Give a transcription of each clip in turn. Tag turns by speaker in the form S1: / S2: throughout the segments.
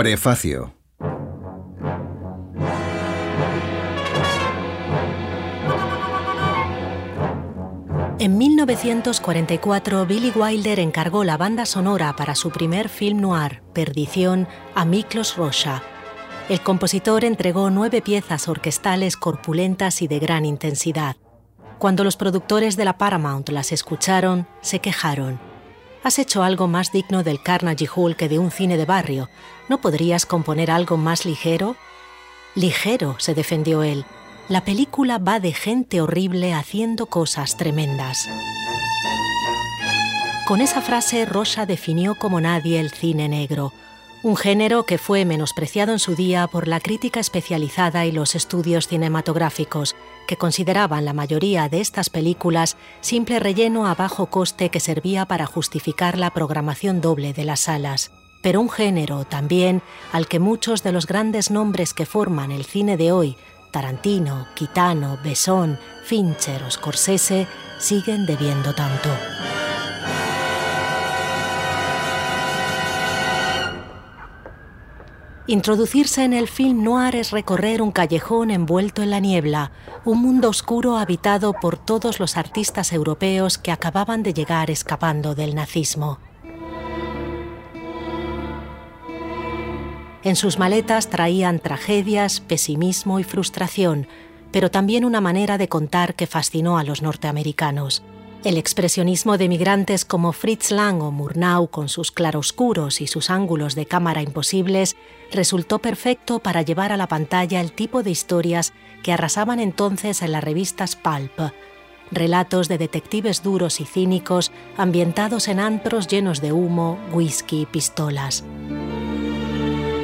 S1: Prefacio.
S2: En 1944, Billy Wilder encargó la banda sonora para su primer film noir, Perdición, a Miklos Rocha. El compositor entregó nueve piezas orquestales corpulentas y de gran intensidad. Cuando los productores de la Paramount las escucharon, se quejaron. Has hecho algo más digno del Carnegie Hall que de un cine de barrio. ¿No podrías componer algo más ligero? Ligero, se defendió él. La película va de gente horrible haciendo cosas tremendas. Con esa frase, Rosa definió como nadie el cine negro, un género que fue menospreciado en su día por la crítica especializada y los estudios cinematográficos, que consideraban la mayoría de estas películas simple relleno a bajo coste que servía para justificar la programación doble de las salas. Pero un género también al que muchos de los grandes nombres que forman el cine de hoy, Tarantino, Quitano, Besón, Fincher o Scorsese, siguen debiendo tanto. Introducirse en el film noir es recorrer un callejón envuelto en la niebla, un mundo oscuro habitado por todos los artistas europeos que acababan de llegar escapando del nazismo. En sus maletas traían tragedias, pesimismo y frustración, pero también una manera de contar que fascinó a los norteamericanos. El expresionismo de migrantes como Fritz Lang o Murnau, con sus claroscuros y sus ángulos de cámara imposibles, resultó perfecto para llevar a la pantalla el tipo de historias que arrasaban entonces en las revistas Pulp. Relatos de detectives duros y cínicos ambientados en antros llenos de humo, whisky y pistolas.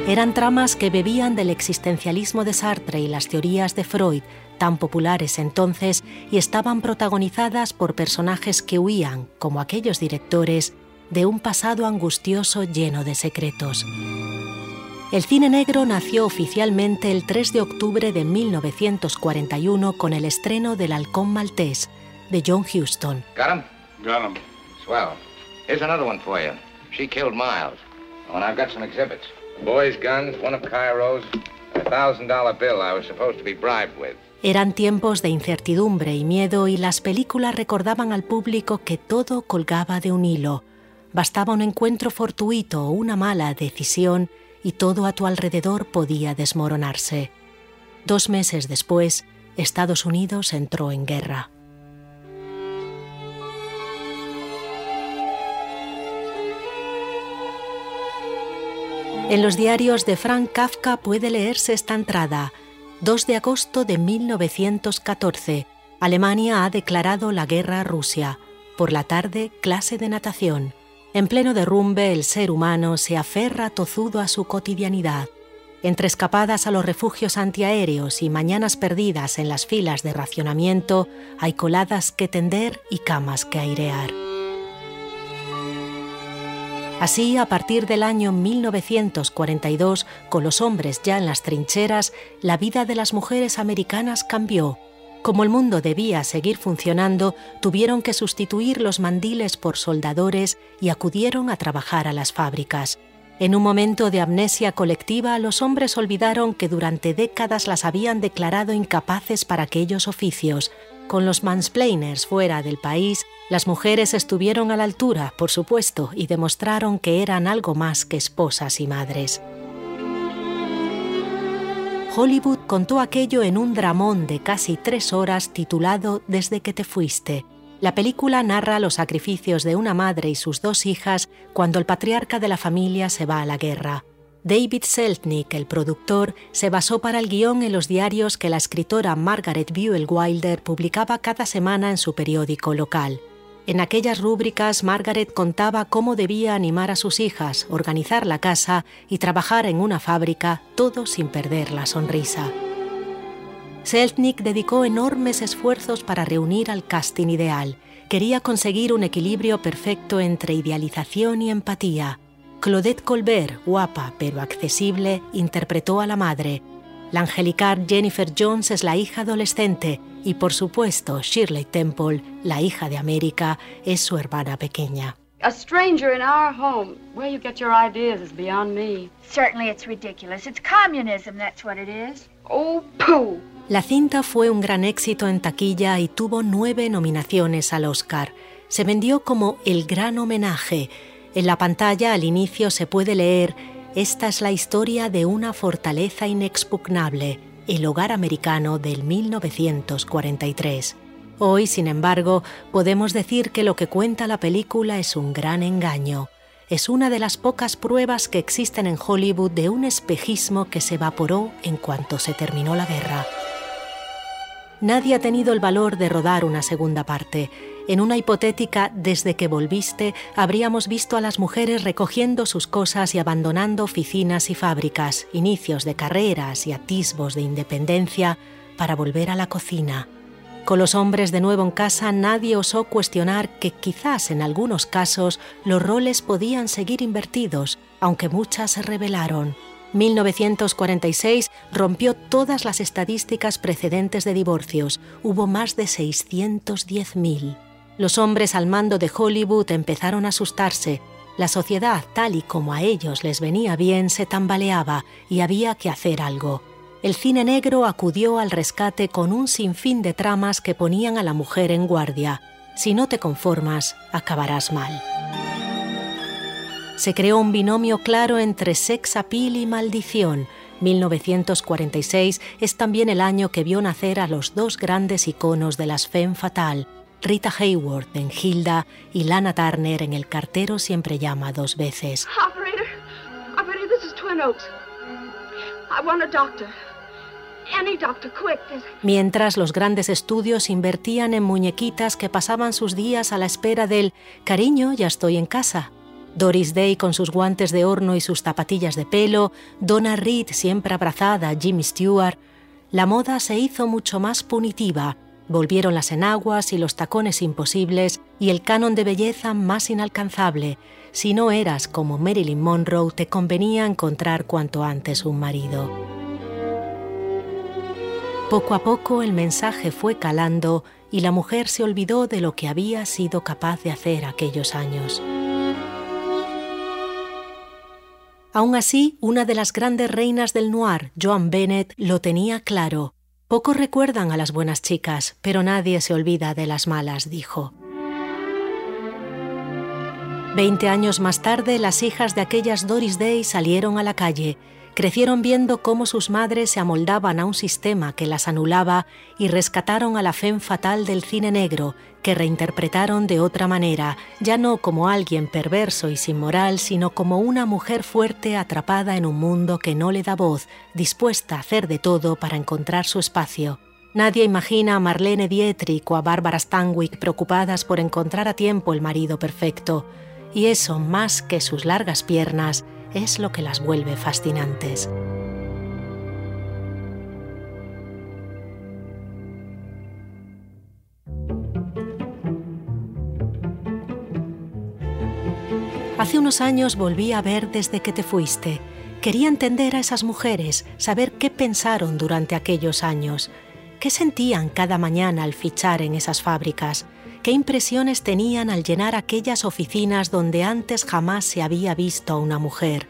S2: Eran tramas que bebían del existencialismo de Sartre y las teorías de Freud, tan populares entonces y estaban protagonizadas por personajes que huían, como aquellos directores, de un pasado angustioso lleno de secretos. El cine negro nació oficialmente el 3 de octubre de 1941 con el estreno del Halcón Maltés de John Huston.
S3: Got him?
S4: Got him.
S3: Swell. Here's another one for you. She killed Miles. Oh, and I've got some exhibits. Boys' guns, one of Cairo's, a thousand dollar bill I was supposed to be bribed with.
S2: Eran tiempos de incertidumbre y miedo y las películas recordaban al público que todo colgaba de un hilo. Bastaba un encuentro fortuito o una mala decisión y todo a tu alrededor podía desmoronarse. Dos meses después, Estados Unidos entró en guerra. En los diarios de Frank Kafka puede leerse esta entrada. 2 de agosto de 1914. Alemania ha declarado la guerra a Rusia. Por la tarde, clase de natación. En pleno derrumbe, el ser humano se aferra tozudo a su cotidianidad. Entre escapadas a los refugios antiaéreos y mañanas perdidas en las filas de racionamiento, hay coladas que tender y camas que airear. Así, a partir del año 1942, con los hombres ya en las trincheras, la vida de las mujeres americanas cambió. Como el mundo debía seguir funcionando, tuvieron que sustituir los mandiles por soldadores y acudieron a trabajar a las fábricas. En un momento de amnesia colectiva, los hombres olvidaron que durante décadas las habían declarado incapaces para aquellos oficios. Con los mansplainers fuera del país, las mujeres estuvieron a la altura, por supuesto, y demostraron que eran algo más que esposas y madres. Hollywood contó aquello en un dramón de casi tres horas titulado Desde que te fuiste. La película narra los sacrificios de una madre y sus dos hijas cuando el patriarca de la familia se va a la guerra. David Seltnick, el productor, se basó para el guion en los diarios que la escritora Margaret Buell Wilder publicaba cada semana en su periódico local. En aquellas rúbricas, Margaret contaba cómo debía animar a sus hijas, organizar la casa y trabajar en una fábrica, todo sin perder la sonrisa. Seltnick dedicó enormes esfuerzos para reunir al casting ideal. Quería conseguir un equilibrio perfecto entre idealización y empatía. Claudette Colbert, guapa pero accesible, interpretó a la madre. La angelical Jennifer Jones es la hija adolescente y por supuesto Shirley Temple, la hija de América, es su hermana pequeña.
S1: A stranger in our home. Where you get your ideas is beyond me.
S4: Certainly it's ridiculous. It's communism, that's what it is.
S1: Oh, pooh.
S2: La cinta fue un gran éxito en taquilla y tuvo nueve nominaciones al Oscar. Se vendió como el gran homenaje. En la pantalla al inicio se puede leer, esta es la historia de una fortaleza inexpugnable, el hogar americano del 1943. Hoy, sin embargo, podemos decir que lo que cuenta la película es un gran engaño. Es una de las pocas pruebas que existen en Hollywood de un espejismo que se evaporó en cuanto se terminó la guerra. Nadie ha tenido el valor de rodar una segunda parte. En una hipotética desde que volviste, habríamos visto a las mujeres recogiendo sus cosas y abandonando oficinas y fábricas, inicios de carreras y atisbos de independencia para volver a la cocina. Con los hombres de nuevo en casa nadie osó cuestionar que quizás en algunos casos los roles podían seguir invertidos, aunque muchas se rebelaron. 1946 rompió todas las estadísticas precedentes de divorcios. Hubo más de 610.000. Los hombres al mando de Hollywood empezaron a asustarse. La sociedad, tal y como a ellos les venía bien, se tambaleaba y había que hacer algo el cine negro acudió al rescate con un sinfín de tramas que ponían a la mujer en guardia. Si no te conformas, acabarás mal. Se creó un binomio claro entre sex appeal y maldición. 1946 es también el año que vio nacer a los dos grandes iconos de las femme fatal, Rita Hayworth en Hilda y Lana Turner en El cartero siempre llama dos veces. Mientras los grandes estudios invertían en muñequitas que pasaban sus días a la espera del cariño, ya estoy en casa. Doris Day con sus guantes de horno y sus zapatillas de pelo, Donna Reed siempre abrazada a Jimmy Stewart. La moda se hizo mucho más punitiva. Volvieron las enaguas y los tacones imposibles y el canon de belleza más inalcanzable. Si no eras como Marilyn Monroe, te convenía encontrar cuanto antes un marido. Poco a poco el mensaje fue calando y la mujer se olvidó de lo que había sido capaz de hacer aquellos años. Aún así, una de las grandes reinas del noir, Joan Bennett, lo tenía claro. Pocos recuerdan a las buenas chicas, pero nadie se olvida de las malas, dijo. Veinte años más tarde, las hijas de aquellas Doris Day salieron a la calle crecieron viendo cómo sus madres se amoldaban a un sistema que las anulaba y rescataron a la fe fatal del cine negro, que reinterpretaron de otra manera, ya no como alguien perverso y sin moral, sino como una mujer fuerte atrapada en un mundo que no le da voz, dispuesta a hacer de todo para encontrar su espacio. Nadie imagina a Marlene Dietrich o a Barbara Stanwyck preocupadas por encontrar a tiempo el marido perfecto, y eso más que sus largas piernas, es lo que las vuelve fascinantes. Hace unos años volví a ver desde que te fuiste. Quería entender a esas mujeres, saber qué pensaron durante aquellos años, qué sentían cada mañana al fichar en esas fábricas, qué impresiones tenían al llenar aquellas oficinas donde antes jamás se había visto a una mujer.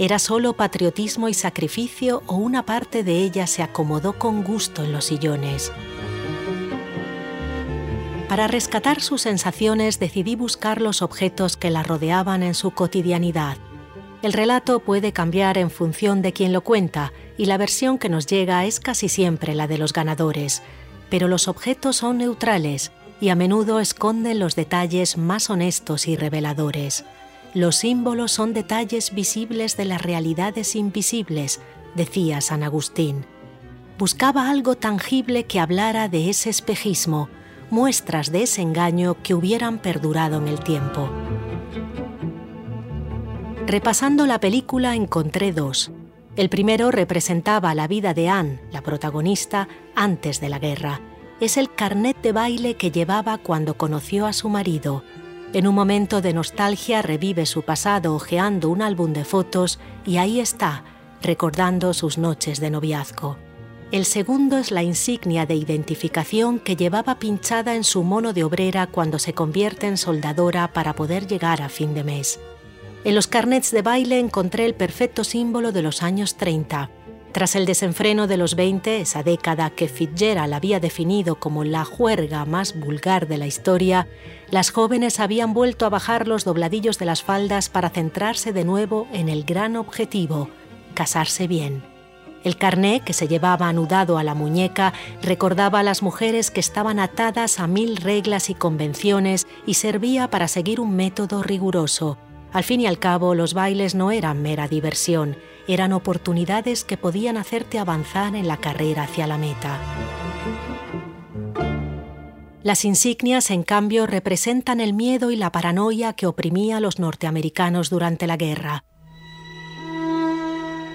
S2: ¿Era solo patriotismo y sacrificio o una parte de ella se acomodó con gusto en los sillones? Para rescatar sus sensaciones decidí buscar los objetos que la rodeaban en su cotidianidad. El relato puede cambiar en función de quien lo cuenta y la versión que nos llega es casi siempre la de los ganadores, pero los objetos son neutrales y a menudo esconden los detalles más honestos y reveladores. Los símbolos son detalles visibles de las realidades invisibles, decía San Agustín. Buscaba algo tangible que hablara de ese espejismo, muestras de ese engaño que hubieran perdurado en el tiempo. Repasando la película encontré dos. El primero representaba la vida de Anne, la protagonista, antes de la guerra es el carnet de baile que llevaba cuando conoció a su marido. En un momento de nostalgia revive su pasado hojeando un álbum de fotos y ahí está, recordando sus noches de noviazgo. El segundo es la insignia de identificación que llevaba pinchada en su mono de obrera cuando se convierte en soldadora para poder llegar a fin de mes. En los carnets de baile encontré el perfecto símbolo de los años 30. Tras el desenfreno de los 20, esa década que Fitzgerald había definido como la juerga más vulgar de la historia, las jóvenes habían vuelto a bajar los dobladillos de las faldas para centrarse de nuevo en el gran objetivo, casarse bien. El carné que se llevaba anudado a la muñeca recordaba a las mujeres que estaban atadas a mil reglas y convenciones y servía para seguir un método riguroso. Al fin y al cabo, los bailes no eran mera diversión, eran oportunidades que podían hacerte avanzar en la carrera hacia la meta. Las insignias, en cambio, representan el miedo y la paranoia que oprimía a los norteamericanos durante la guerra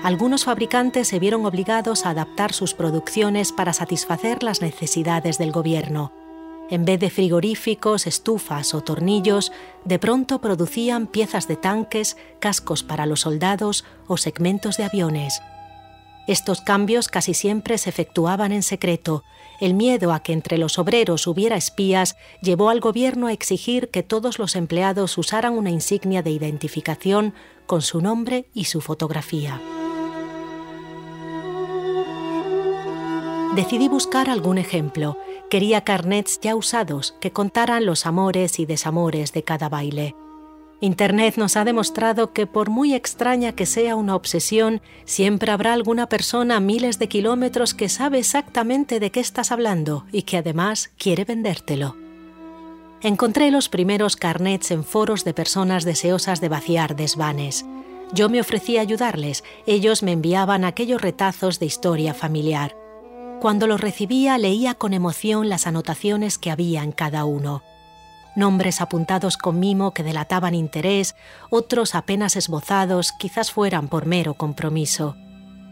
S2: algunos fabricantes se vieron obligados a adaptar sus producciones para satisfacer las necesidades del gobierno. En vez de frigoríficos, estufas o tornillos, de pronto producían piezas de tanques, cascos para los soldados o segmentos de aviones. Estos cambios casi siempre se efectuaban en secreto. El miedo a que entre los obreros hubiera espías llevó al gobierno a exigir que todos los empleados usaran una insignia de identificación con su nombre y su fotografía. decidí buscar algún ejemplo. Quería carnets ya usados que contaran los amores y desamores de cada baile. Internet nos ha demostrado que por muy extraña que sea una obsesión, siempre habrá alguna persona a miles de kilómetros que sabe exactamente de qué estás hablando y que además quiere vendértelo. Encontré los primeros carnets en foros de personas deseosas de vaciar desvanes. Yo me ofrecí a ayudarles, ellos me enviaban aquellos retazos de historia familiar. Cuando los recibía leía con emoción las anotaciones que había en cada uno. Nombres apuntados con mimo que delataban interés, otros apenas esbozados, quizás fueran por mero compromiso.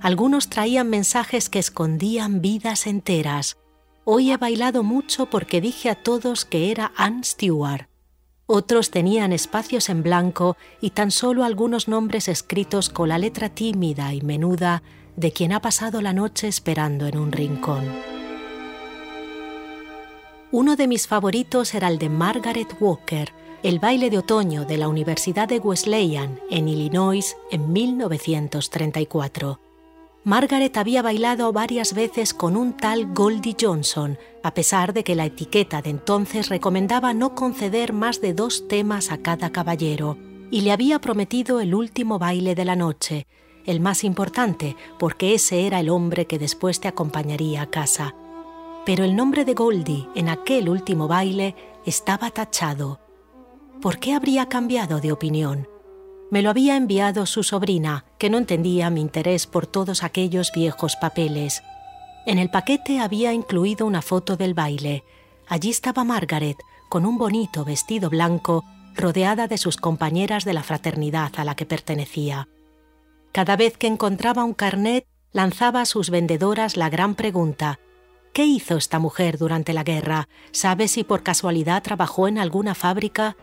S2: Algunos traían mensajes que escondían vidas enteras. Hoy he bailado mucho porque dije a todos que era Anne Stewart. Otros tenían espacios en blanco y tan solo algunos nombres escritos con la letra tímida y menuda de quien ha pasado la noche esperando en un rincón. Uno de mis favoritos era el de Margaret Walker, el baile de otoño de la Universidad de Wesleyan, en Illinois, en 1934. Margaret había bailado varias veces con un tal Goldie Johnson, a pesar de que la etiqueta de entonces recomendaba no conceder más de dos temas a cada caballero, y le había prometido el último baile de la noche, el más importante, porque ese era el hombre que después te acompañaría a casa. Pero el nombre de Goldie en aquel último baile estaba tachado. ¿Por qué habría cambiado de opinión? Me lo había enviado su sobrina, que no entendía mi interés por todos aquellos viejos papeles. En el paquete había incluido una foto del baile. Allí estaba Margaret, con un bonito vestido blanco, rodeada de sus compañeras de la fraternidad a la que pertenecía. Cada vez que encontraba un carnet, lanzaba a sus vendedoras la gran pregunta, ¿qué hizo esta mujer durante la guerra? ¿Sabe si por casualidad trabajó en alguna fábrica?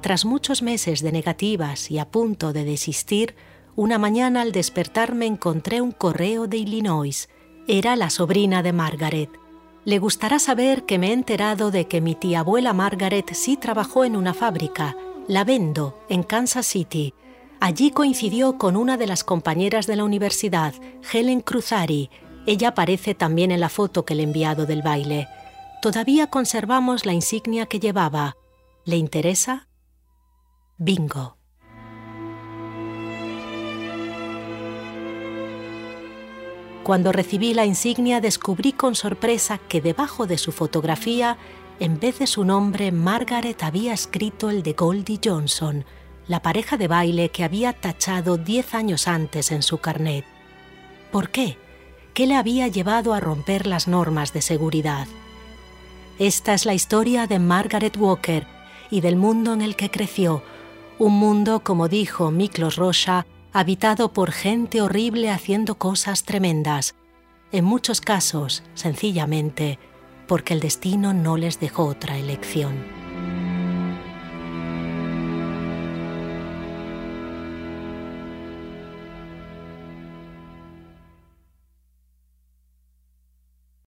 S2: Tras muchos meses de negativas y a punto de desistir, una mañana al despertarme encontré un correo de Illinois. Era la sobrina de Margaret. Le gustará saber que me he enterado de que mi tía abuela Margaret sí trabajó en una fábrica, la Vendo, en Kansas City, Allí coincidió con una de las compañeras de la universidad, Helen Cruzari. Ella aparece también en la foto que le he enviado del baile. Todavía conservamos la insignia que llevaba. ¿Le interesa? Bingo. Cuando recibí la insignia descubrí con sorpresa que debajo de su fotografía, en vez de su nombre, Margaret había escrito el de Goldie Johnson, la pareja de baile que había tachado diez años antes en su carnet. ¿Por qué? ¿Qué le había llevado a romper las normas de seguridad? Esta es la historia de Margaret Walker y del mundo en el que creció, un mundo, como dijo Miklos Rocha, habitado por gente horrible haciendo cosas tremendas, en muchos casos, sencillamente, porque el destino no les dejó otra elección.